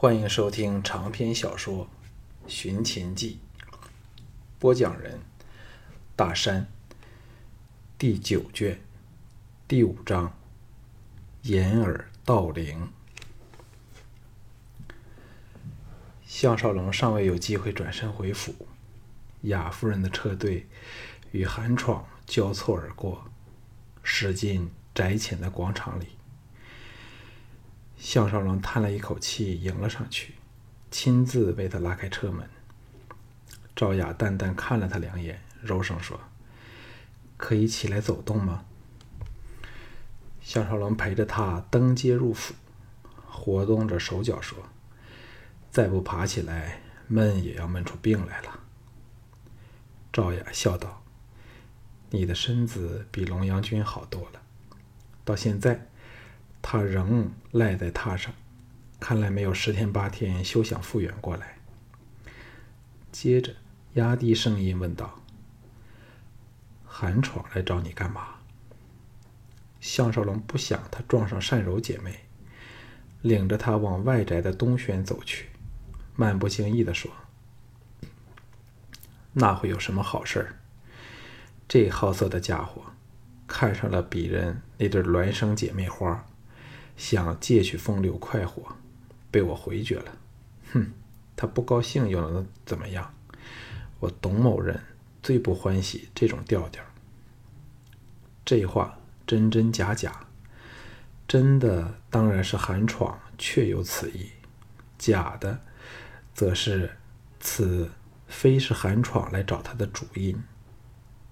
欢迎收听长篇小说《寻秦记》，播讲人：大山。第九卷第五章：掩耳盗铃。项少龙尚未有机会转身回府，雅夫人的车队与韩闯交错而过，驶进窄浅的广场里。项少龙叹了一口气，迎了上去，亲自为他拉开车门。赵雅淡淡看了他两眼，柔声说：“可以起来走动吗？”项少龙陪着他登阶入府，活动着手脚说：“再不爬起来，闷也要闷出病来了。”赵雅笑道：“你的身子比龙阳君好多了，到现在。”他仍赖在榻上，看来没有十天八天休想复原过来。接着压低声音问道：“韩闯来找你干嘛？”项少龙不想他撞上善柔姐妹，领着他往外宅的东轩走去，漫不经意地说：“那会有什么好事儿？这好色的家伙看上了鄙人那对孪生姐妹花。”想借取风流快活，被我回绝了。哼，他不高兴又能怎么样？我董某人最不欢喜这种调调。这话真真假假，真的当然是韩闯确有此意，假的，则是此非是韩闯来找他的主因。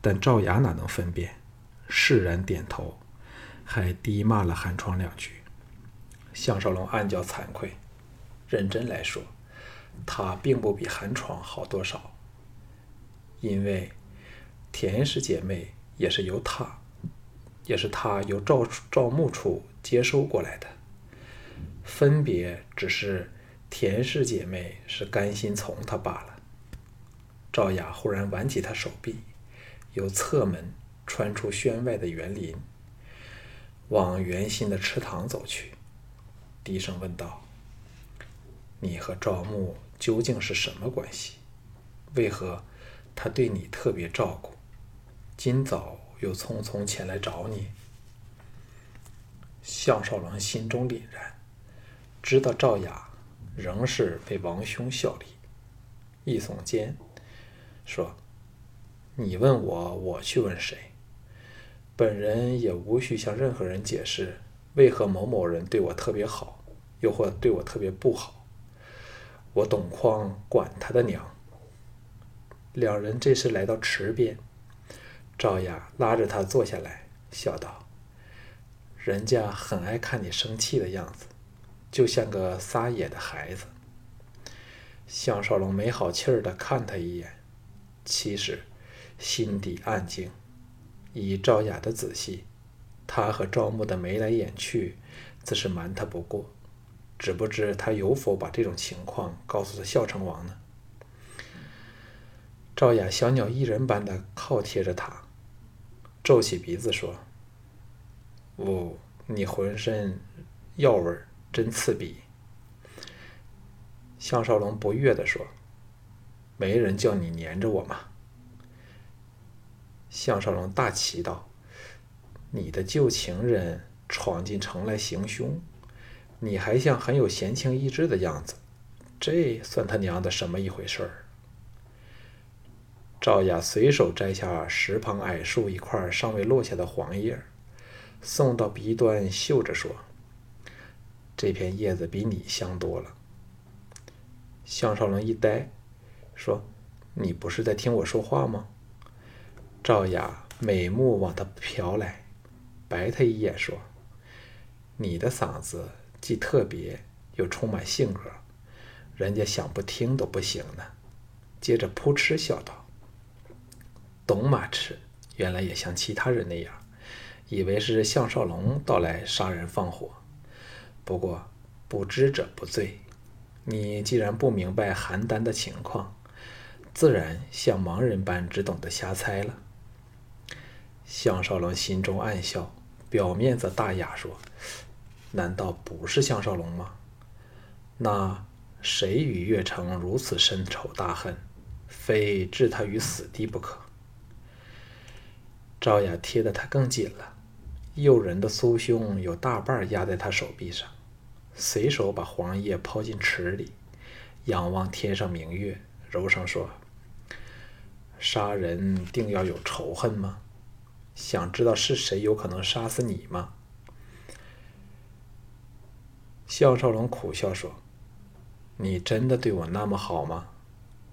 但赵雅哪能分辨？释然点头，还低骂了韩闯两句。项少龙暗叫惭愧，认真来说，他并不比韩闯好多少。因为田氏姐妹也是由他，也是他由赵赵牧处接收过来的，分别只是田氏姐妹是甘心从他罢了。赵雅忽然挽起他手臂，由侧门穿出轩外的园林，往圆心的池塘走去。低声问道：“你和赵牧究竟是什么关系？为何他对你特别照顾，今早又匆匆前来找你？”项少龙心中凛然，知道赵雅仍是为王兄效力，一耸肩说：“你问我，我去问谁？本人也无需向任何人解释，为何某某人对我特别好。”又或对我特别不好，我董匡管他的娘。两人这时来到池边，赵雅拉着他坐下来，笑道：“人家很爱看你生气的样子，就像个撒野的孩子。”项少龙没好气儿的看他一眼，其实心底暗惊。以赵雅的仔细，他和赵牧的眉来眼去，自是瞒他不过。只不知他有否把这种情况告诉了孝成王呢？赵雅小鸟依人般的靠贴着他，皱起鼻子说：“哦，你浑身药味真刺鼻。”项少龙不悦的说：“没人叫你黏着我吗？”项少龙大奇道：“你的旧情人闯进城来行凶。”你还像很有闲情逸致的样子，这算他娘的什么一回事儿？赵雅随手摘下石旁矮树一块尚未落下的黄叶，送到鼻端嗅着说：“这片叶子比你香多了。”项少龙一呆，说：“你不是在听我说话吗？”赵雅美目往他瞟来，白他一眼说：“你的嗓子。”既特别又充满性格，人家想不听都不行呢。接着扑哧笑道：“董马痴，原来也像其他人那样，以为是项少龙到来杀人放火。不过不知者不罪。你既然不明白邯郸的情况，自然像盲人般只懂得瞎猜了。”项少龙心中暗笑，表面则大雅说。难道不是项少龙吗？那谁与岳成如此深仇大恨，非置他于死地不可。赵雅贴得他更紧了，诱人的酥胸有大半压在他手臂上，随手把黄叶抛进池里，仰望天上明月，柔声说：“杀人定要有仇恨吗？想知道是谁有可能杀死你吗？”项少龙苦笑说：“你真的对我那么好吗？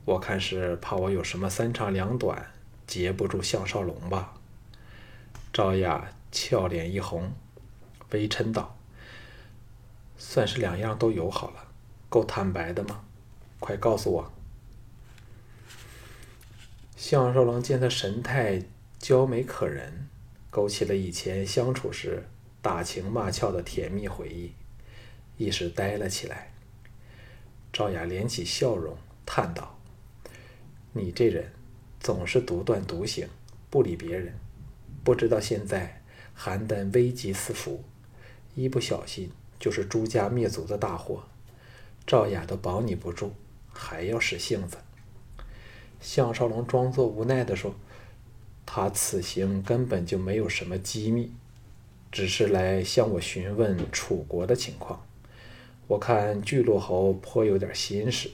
我看是怕我有什么三长两短，截不住项少龙吧。”赵雅俏脸一红，微嗔道：“算是两样都有好了，够坦白的吗？快告诉我。”项少龙见他神态娇美可人，勾起了以前相处时打情骂俏的甜蜜回忆，一时呆了起来。赵雅敛起笑容，叹道：“你这人总是独断独行，不理别人。”不知道现在邯郸危机四伏，一不小心就是朱家灭族的大祸。赵雅都保你不住，还要使性子。项少龙装作无奈地说：“他此行根本就没有什么机密，只是来向我询问楚国的情况。我看巨鹿侯颇有点心事。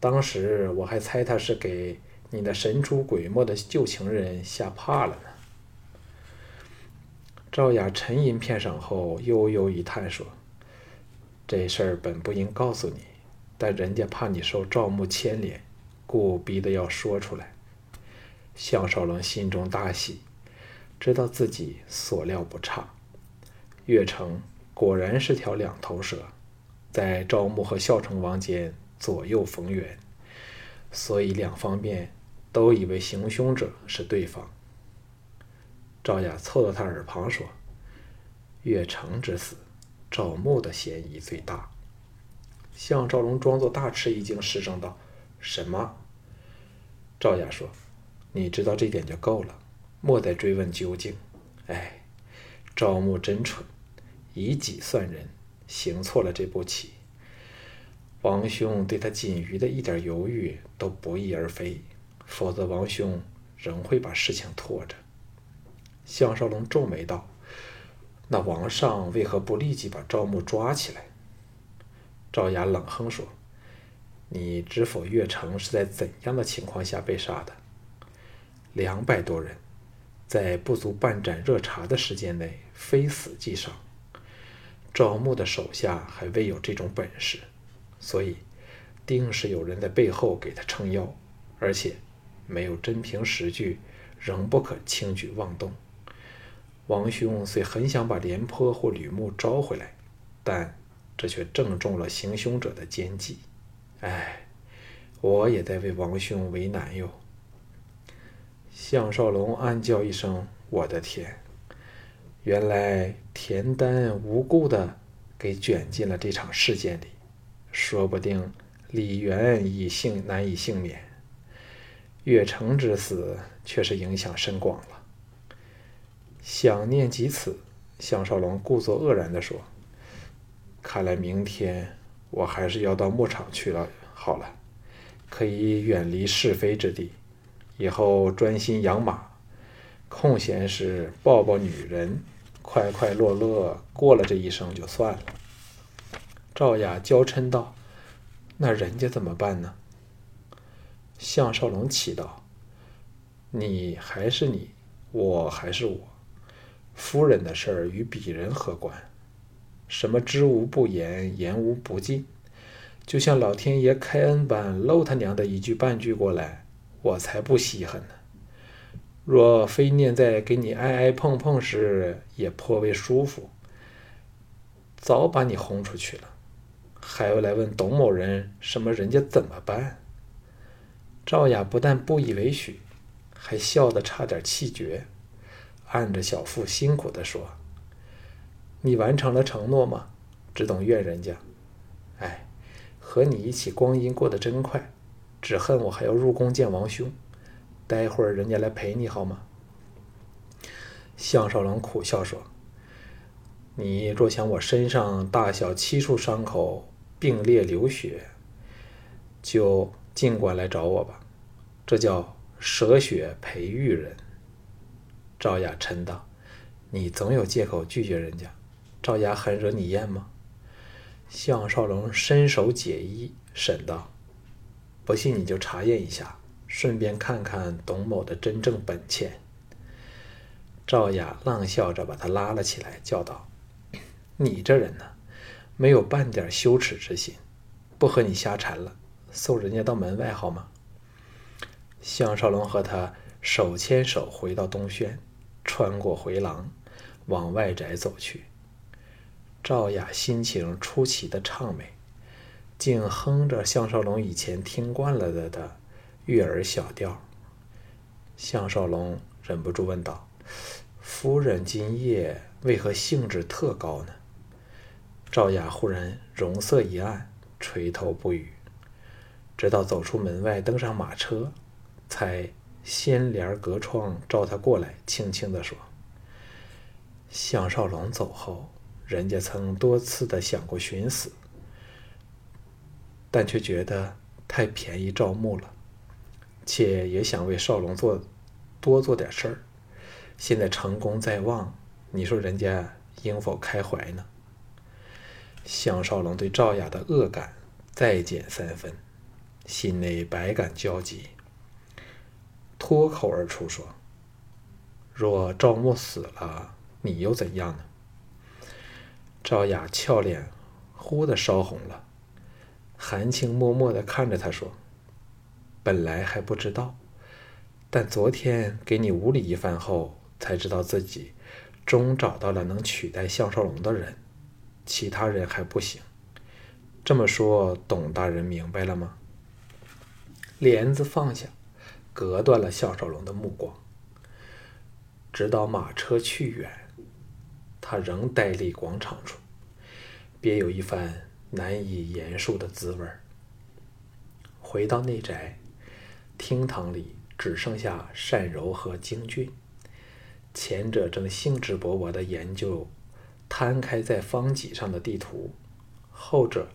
当时我还猜他是给你那神出鬼没的旧情人吓怕了呢。”赵雅沉吟片刻后，悠悠一叹说：“这事儿本不应告诉你，但人家怕你受赵牧牵连，故逼得要说出来。”项少龙心中大喜，知道自己所料不差。岳城果然是条两头蛇，在赵牧和孝成王间左右逢源，所以两方面都以为行凶者是对方。赵雅凑到他耳旁说：“岳成之死，赵牧的嫌疑最大。”项少龙装作大吃一惊，失声道：“什么？”赵雅说：“你知道这点就够了，莫再追问究竟。”哎，赵牧真蠢，以己算人，行错了这步棋。王兄对他仅余的一点犹豫都不翼而飞，否则王兄仍会把事情拖着。项少龙皱眉道：“那王上为何不立即把赵牧抓起来？”赵雅冷哼说：“你知否岳城是在怎样的情况下被杀的？两百多人，在不足半盏热茶的时间内，非死即伤。赵牧的手下还未有这种本事，所以定是有人在背后给他撑腰，而且没有真凭实据，仍不可轻举妄动。”王兄虽很想把廉颇或吕牧招回来，但这却正中了行凶者的奸计。唉，我也在为王兄为难哟。项少龙暗叫一声：“我的天！”原来田丹无故的给卷进了这场事件里，说不定李元已幸难以幸免。岳城之死却是影响深广了。想念及此，项少龙故作愕然地说：“看来明天我还是要到牧场去了。好了，可以远离是非之地，以后专心养马，空闲时抱抱女人，快快乐乐过了这一生就算了。”赵雅娇嗔道：“那人家怎么办呢？”项少龙祈道：“你还是你，我还是我。”夫人的事儿与鄙人何关？什么知无不言，言无不尽，就像老天爷开恩般，漏他娘的一句半句过来，我才不稀罕呢。若非念在给你挨挨碰碰时也颇为舒服，早把你轰出去了，还要来问董某人什么人家怎么办？赵雅不但不以为许，还笑得差点气绝。按着小腹辛苦地说：“你完成了承诺吗？只懂怨人家。哎，和你一起光阴过得真快，只恨我还要入宫见王兄。待会儿人家来陪你好吗？”项少龙苦笑说：“你若想我身上大小七处伤口并列流血，就尽管来找我吧。这叫舍血培育人。”赵雅嗔道：“你总有借口拒绝人家，赵雅很惹你厌吗？”项少龙伸手解衣，审道：“不信你就查验一下，顺便看看董某的真正本钱。”赵雅浪笑着把他拉了起来，叫道：“你这人呢，没有半点羞耻之心，不和你瞎缠了，送人家到门外好吗？”项少龙和他手牵手回到东轩。穿过回廊，往外宅走去。赵雅心情出奇的畅美，竟哼着项少龙以前听惯了的的悦耳小调。项少龙忍不住问道：“夫人今夜为何兴致特高呢？”赵雅忽然容色一暗，垂头不语，直到走出门外，登上马车，才。掀帘隔窗召他过来，轻轻地说：“项少龙走后，人家曾多次的想过寻死，但却觉得太便宜赵牧了，且也想为少龙做多做点事儿。现在成功在望，你说人家应否开怀呢？”项少龙对赵雅的恶感再减三分，心内百感交集。脱口而出说：“若赵牧死了，你又怎样呢？”赵雅俏脸忽的烧红了，含情脉脉的看着他说：“本来还不知道，但昨天给你无理一番后，才知道自己终找到了能取代项少龙的人，其他人还不行。这么说，董大人明白了吗？”帘子放下。隔断了项少龙的目光，直到马车去远，他仍呆立广场处，别有一番难以言述的滋味回到内宅，厅堂里只剩下单柔和京俊，前者正兴致勃勃地研究摊开在方脊上的地图，后者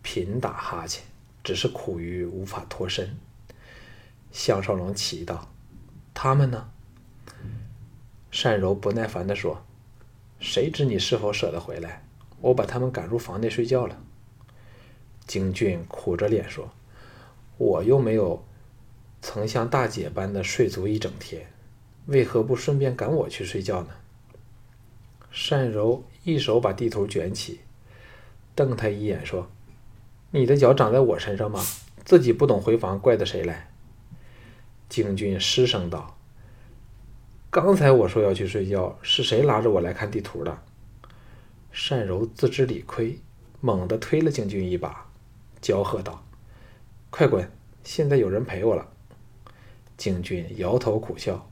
频打哈欠，只是苦于无法脱身。项少龙奇道：“他们呢？”单柔不耐烦地说：“谁知你是否舍得回来？我把他们赶入房内睡觉了。”京俊苦着脸说：“我又没有曾像大姐般的睡足一整天，为何不顺便赶我去睡觉呢？”单柔一手把地图卷起，瞪他一眼说：“你的脚长在我身上吗？自己不懂回房，怪得谁来？”京俊失声道：“刚才我说要去睡觉，是谁拉着我来看地图的？”单柔自知理亏，猛地推了京俊一把，娇喝道：“快滚！现在有人陪我了。”景俊摇头苦笑，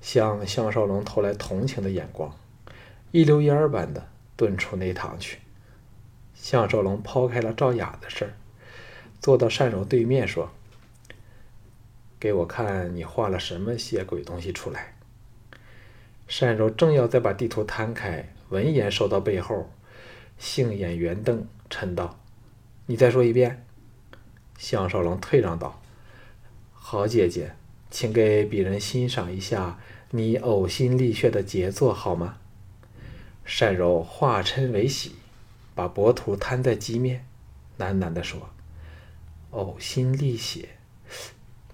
向项少龙投来同情的眼光，一溜烟儿般的遁出内堂去。项少龙抛开了赵雅的事儿，坐到单柔对面说。给我看你画了什么些鬼东西出来。单柔正要再把地图摊开，闻言收到背后，杏眼圆瞪，嗔道：“你再说一遍。”项少龙退让道：“好姐姐，请给鄙人欣赏一下你呕心沥血的杰作好吗？”单柔化嗔为喜，把薄图摊在机面，喃喃地说：“呕心沥血。”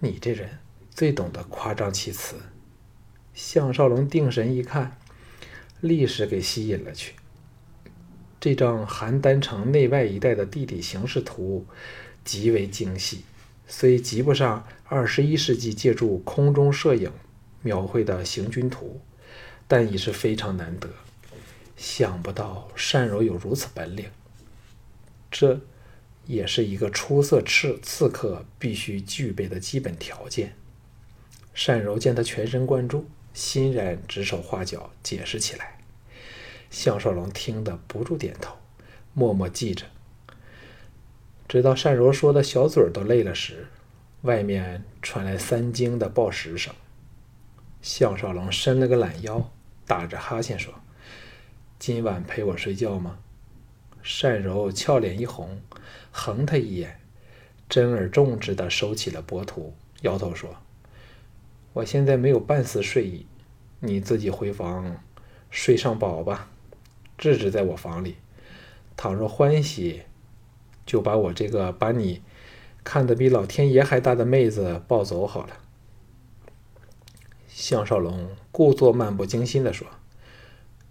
你这人最懂得夸张其词。项少龙定神一看，立时给吸引了去。这张邯郸城内外一带的地理形势图极为精细，虽及不上二十一世纪借助空中摄影描绘的行军图，但已是非常难得。想不到单柔有如此本领。这。也是一个出色刺刺客必须具备的基本条件。单柔见他全神贯注，欣然指手画脚解释起来。项少龙听得不住点头，默默记着。直到单柔说的小嘴都累了时，外面传来三更的报时声。项少龙伸了个懒腰，打着哈欠说：“今晚陪我睡觉吗？”单柔俏脸一红，横他一眼，珍而重之地收起了薄图，摇头说：“我现在没有半丝睡意，你自己回房睡上饱吧。智智在我房里，倘若欢喜，就把我这个把你看得比老天爷还大的妹子抱走好了。”项少龙故作漫不经心地说：“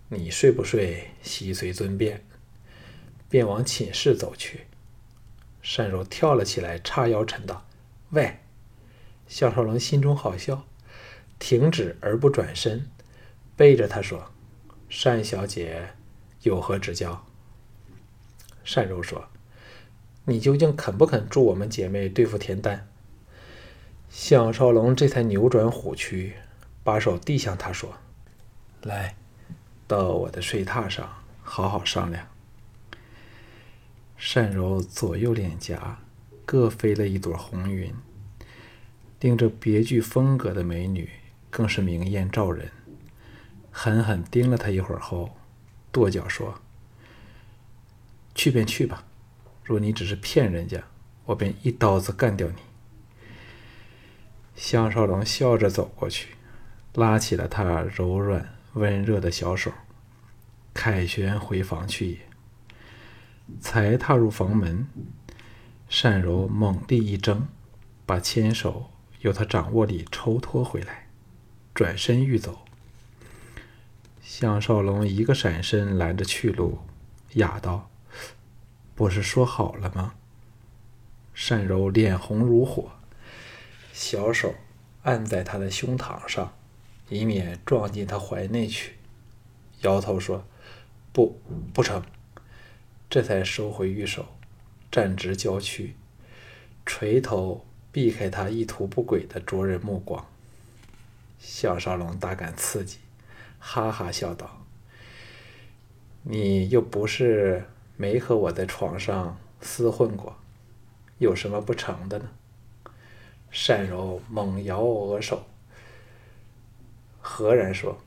你睡不睡，悉随尊便。”便往寝室走去。单柔跳了起来，叉腰沉道：“喂！”项少龙心中好笑，停止而不转身，背着他说：“单小姐有何指教？”单柔说：“你究竟肯不肯助我们姐妹对付田丹？”项少龙这才扭转虎躯，把手递向他说：“来，到我的睡榻上，好好商量。”单柔左右脸颊各飞了一朵红云，令这别具风格的美女更是明艳照人。狠狠盯了他一会儿后，跺脚说：“去便去吧，若你只是骗人家，我便一刀子干掉你。”项少龙笑着走过去，拉起了他柔软温热的小手，凯旋回房去也。才踏入房门，单柔猛地一挣，把牵手由他掌握里抽脱回来，转身欲走。项少龙一个闪身拦着去路，哑道：“不是说好了吗？”单柔脸红如火，小手按在他的胸膛上，以免撞进他怀内去，摇头说：“不，不成。”这才收回玉手，站直娇躯，垂头避开他意图不轨的灼人目光。项少龙大感刺激，哈哈笑道：“你又不是没和我在床上厮混过，有什么不成的呢？”单柔猛摇额首，何然说：“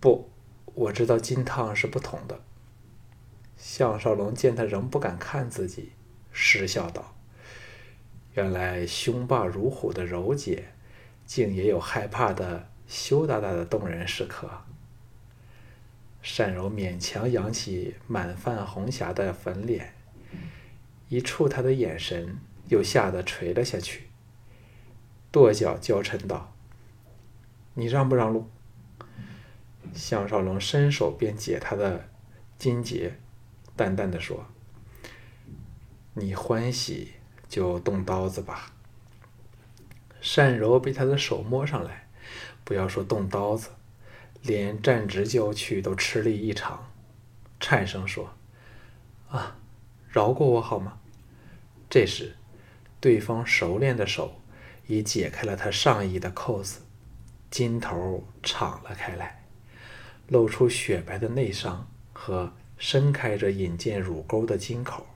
不，我知道金汤是不同的。”项少龙见他仍不敢看自己，失笑道：“原来凶霸如虎的柔姐，竟也有害怕的羞答答的动人时刻。”单柔勉强扬起满泛红霞的粉脸，一触他的眼神，又吓得垂了下去，跺脚娇嗔道：“你让不让路？”项少龙伸手便解他的金结。淡淡的说：“你欢喜就动刀子吧。”单柔被他的手摸上来，不要说动刀子，连站直娇躯都吃力异常，颤声说：“啊，饶过我好吗？”这时，对方熟练的手已解开了他上衣的扣子，襟头敞了开来，露出雪白的内伤和。伸开着引荐乳沟的襟口，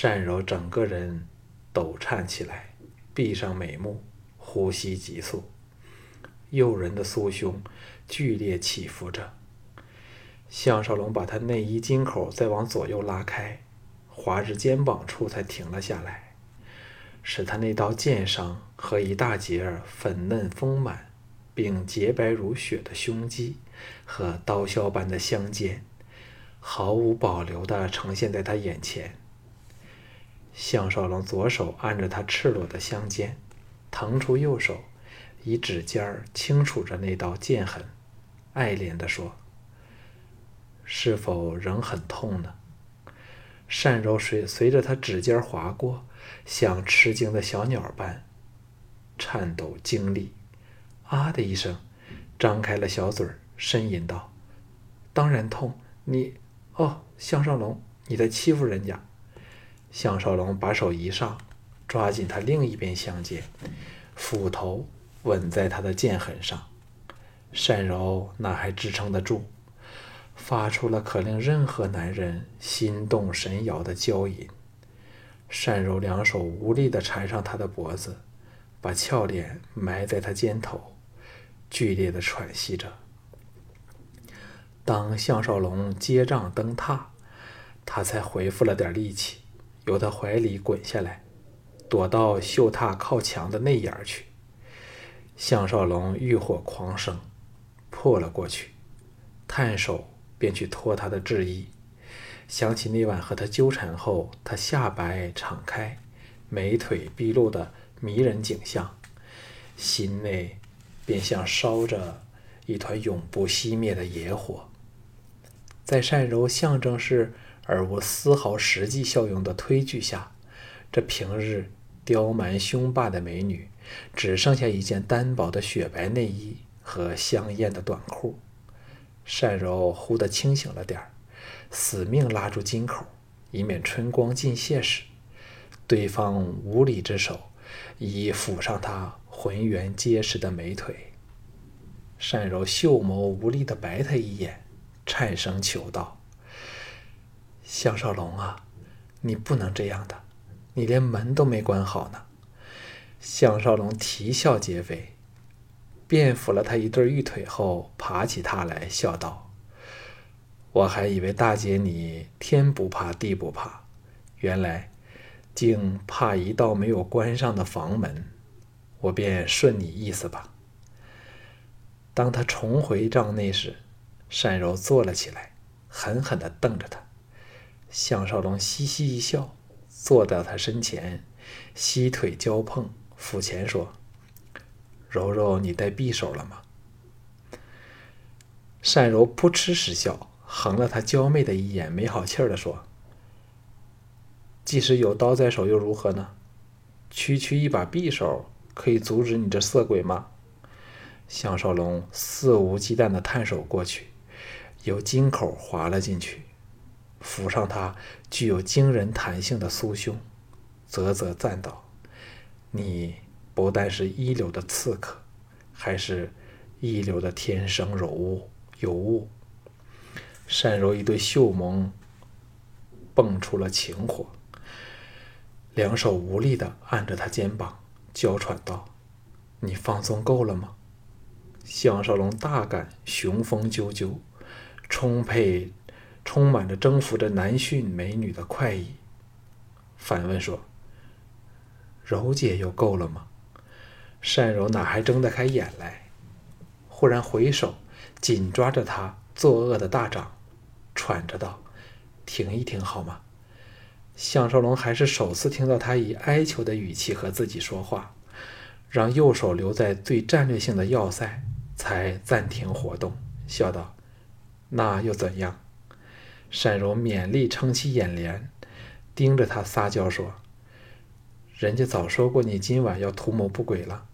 单柔整个人抖颤起来，闭上美目，呼吸急促，诱人的酥胸剧烈起伏着。项少龙把他内衣襟口再往左右拉开，滑至肩膀处才停了下来，使他那道剑伤和一大截粉嫩丰满并洁白如雪的胸肌和刀削般的香肩。毫无保留地呈现在他眼前。项少龙左手按着他赤裸的香肩，腾出右手，以指尖儿轻触着那道剑痕，爱怜地说：“是否仍很痛呢？”单柔随随着他指尖划过，像吃惊的小鸟般颤抖惊栗，啊的一声，张开了小嘴，呻吟道：“当然痛，你。”哦，项少龙，你在欺负人家！项少龙把手一上，抓紧他另一边香肩，斧头吻在他的剑痕上。善柔哪还支撑得住，发出了可令任何男人心动神摇的娇吟。善柔两手无力地缠上他的脖子，把俏脸埋在他肩头，剧烈地喘息着。当项少龙接帐登榻，他才恢复了点力气，由他怀里滚下来，躲到绣榻靠墙的内沿去。项少龙欲火狂生，破了过去，探手便去脱他的制衣。想起那晚和他纠缠后，他下摆敞开，美腿毕露的迷人景象，心内便像烧着一团永不熄灭的野火。在善柔象征式而无丝毫实际效用的推拒下，这平日刁蛮凶霸的美女，只剩下一件单薄的雪白内衣和香艳的短裤。单柔忽地清醒了点儿，死命拉住金口，以免春光尽泄时，对方无礼之手已抚上她浑圆结实的美腿。单柔秀眸无力地白他一眼。颤声求道：“项少龙啊，你不能这样的，你连门都没关好呢。”项少龙啼笑皆非，便抚了他一对玉腿后，爬起榻来，笑道：“我还以为大姐你天不怕地不怕，原来竟怕一道没有关上的房门，我便顺你意思吧。”当他重回帐内时，单柔坐了起来，狠狠地瞪着他。项少龙嘻嘻一笑，坐到他身前，膝腿交碰，抚前说：“柔柔，你带匕首了吗？”善柔扑哧失笑，横了他娇媚的一眼，没好气儿地说：“即使有刀在手又如何呢？区区一把匕首，可以阻止你这色鬼吗？”项少龙肆无忌惮地探手过去。由金口滑了进去，抚上他具有惊人弹性的酥胸，啧啧赞道：“你不但是一流的刺客，还是一流的天生柔物尤物。”单柔一对秀眸迸出了情火，两手无力地按着他肩膀，娇喘道：“你放松够了吗？”项少龙大感雄风赳赳。充沛、充满着征服着男驯美女的快意，反问说：“柔姐又够了吗？”单柔哪还睁得开眼来？忽然回手紧抓着他作恶的大掌，喘着道：“停一停好吗？”项少龙还是首次听到他以哀求的语气和自己说话，让右手留在最战略性的要塞，才暂停活动，笑道。那又怎样？单柔勉力撑起眼帘，盯着他撒娇说：“人家早说过你今晚要图谋不轨了，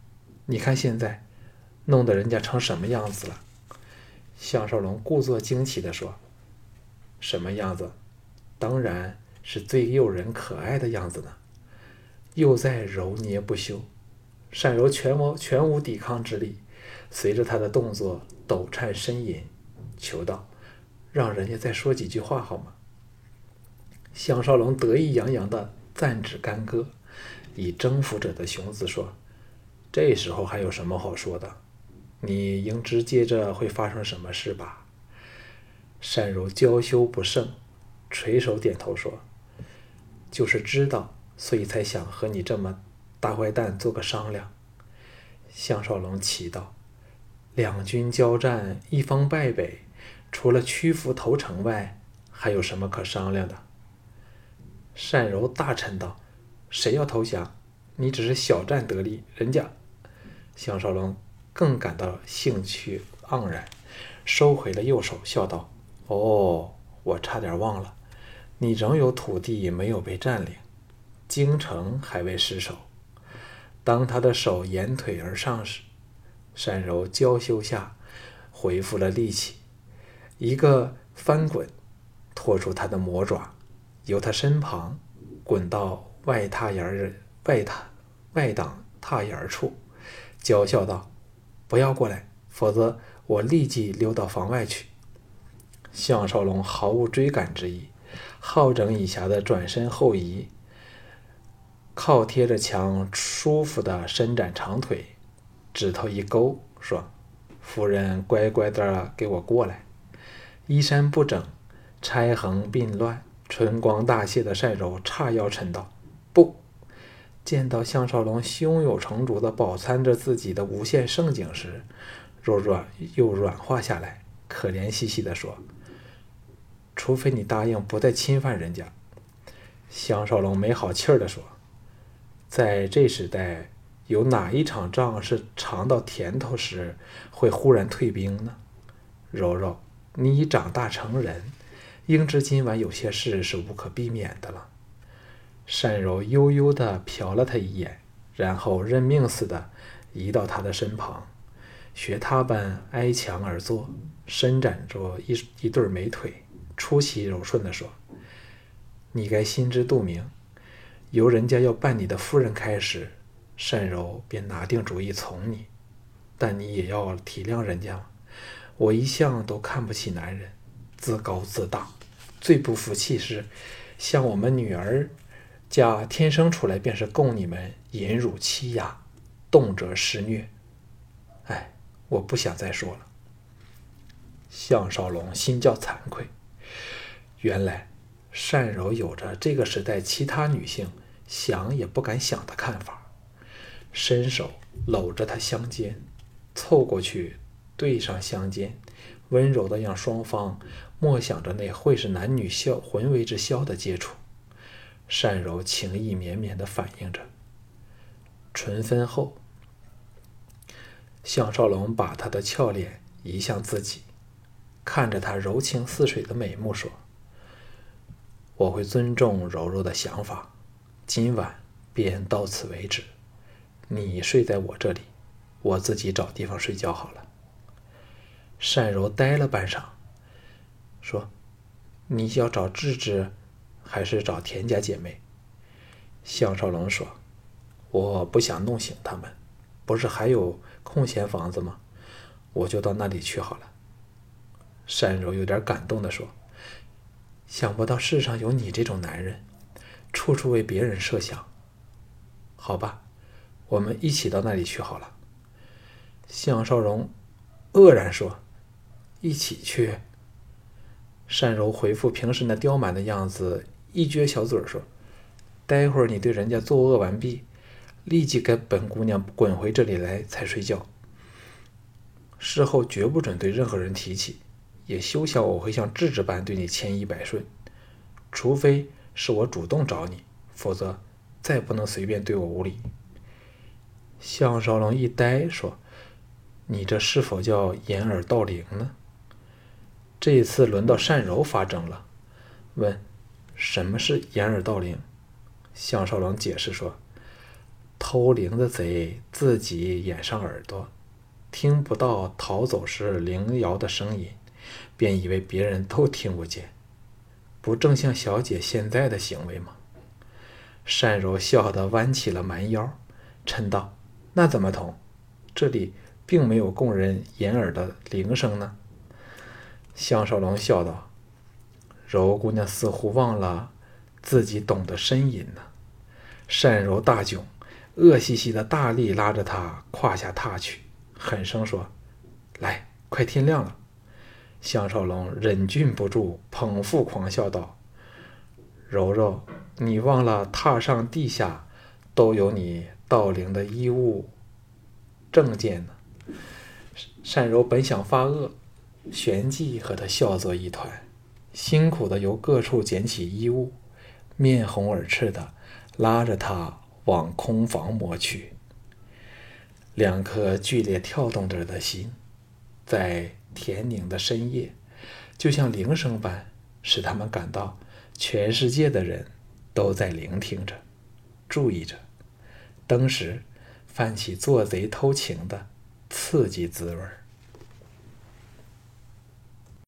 你看现在，弄得人家成什么样子了？”项少龙故作惊奇地说：“什么样子？当然是最诱人可爱的样子呢！”又在揉捏不休，单柔全无全无抵抗之力，随着他的动作抖颤呻吟。求道：“让人家再说几句话好吗？”项少龙得意洋洋地赞指干戈，以征服者的雄姿说：“这时候还有什么好说的？你应知接着会发生什么事吧？”单柔娇羞不胜，垂手点头说：“就是知道，所以才想和你这么大坏蛋做个商量。”项少龙奇道：“两军交战，一方败北。”除了屈服投诚外，还有什么可商量的？单柔大嗔道：“谁要投降？你只是小战得利，人家……”项少龙更感到兴趣盎然，收回了右手，笑道：“哦，我差点忘了，你仍有土地没有被占领，京城还未失守。”当他的手沿腿而上时，单柔娇羞下恢复了力气。一个翻滚，拖出他的魔爪，由他身旁滚到外踏沿儿外踏外挡踏沿处，娇笑道：“不要过来，否则我立即溜到房外去。”项少龙毫无追赶之意，好整以暇的转身后移，靠贴着墙，舒服的伸展长腿，指头一勾，说：“夫人，乖乖的给我过来。”衣衫不整，钗横鬓乱，春光大泄的单柔叉腰嗔道：“不！”见到项少龙胸有成竹地饱餐着自己的无限盛景时，柔软又软化下来，可怜兮兮地说：“除非你答应不再侵犯人家。”项少龙没好气儿地说：“在这时代，有哪一场仗是尝到甜头时会忽然退兵呢？柔柔，你已长大成人，应知今晚有些事是无可避免的了。”单柔悠悠地瞟了他一眼，然后认命似的移到他的身旁，学他般挨墙而坐，伸展着一一对美腿，出奇柔顺地说。你该心知肚明，由人家要办你的夫人开始，单柔便拿定主意从你。但你也要体谅人家我一向都看不起男人，自高自大，最不服气是，像我们女儿家天生出来便是供你们淫辱欺压，动辄施虐。哎，我不想再说了。项少龙心叫惭愧，原来。单柔有着这个时代其他女性想也不敢想的看法，伸手搂着她香肩，凑过去对上香肩，温柔的让双方默想着那会是男女消魂为之消的接触。单柔情意绵绵的反应着。唇分后，项少龙把他的俏脸移向自己，看着他柔情似水的美目说。我会尊重柔柔的想法，今晚便到此为止。你睡在我这里，我自己找地方睡觉好了。单柔呆了半晌，说：“你要找智智，还是找田家姐妹？”项少龙说：“我不想弄醒他们，不是还有空闲房子吗？我就到那里去好了。”单柔有点感动的说。想不到世上有你这种男人，处处为别人设想。好吧，我们一起到那里去好了。项少龙愕然说：“一起去。”单柔回复平时那刁蛮的样子，一撅小嘴说：“待会儿你对人家作恶完毕，立即给本姑娘滚回这里来才睡觉。事后绝不准对任何人提起。”也休想我会像智智般对你千依百顺，除非是我主动找你，否则再不能随便对我无礼。项少龙一呆，说：“你这是否叫掩耳盗铃呢？”这一次轮到单柔发怔了，问：“什么是掩耳盗铃？”项少龙解释说：“偷铃的贼自己掩上耳朵，听不到逃走时铃摇的声音。”便以为别人都听不见，不正像小姐现在的行为吗？单柔笑得弯起了蛮腰，嗔道：“那怎么同？这里并没有供人掩耳的铃声呢。”项少龙笑道：“柔姑娘似乎忘了自己懂得呻吟呢。”单柔大窘，恶兮兮的大力拉着他胯下踏去，狠声说：“来，快天亮了。”项少龙忍俊不住，捧腹狂笑道：“柔柔，你忘了踏上地下都有你盗铃的衣物证件呢。”单柔本想发恶，旋即和他笑作一团，辛苦的由各处捡起衣物，面红耳赤的拉着他往空房摸去。两颗剧烈跳动着的心，在。田宁的深夜，就像铃声般，使他们感到全世界的人都在聆听着、注意着，登时泛起做贼偷情的刺激滋味儿。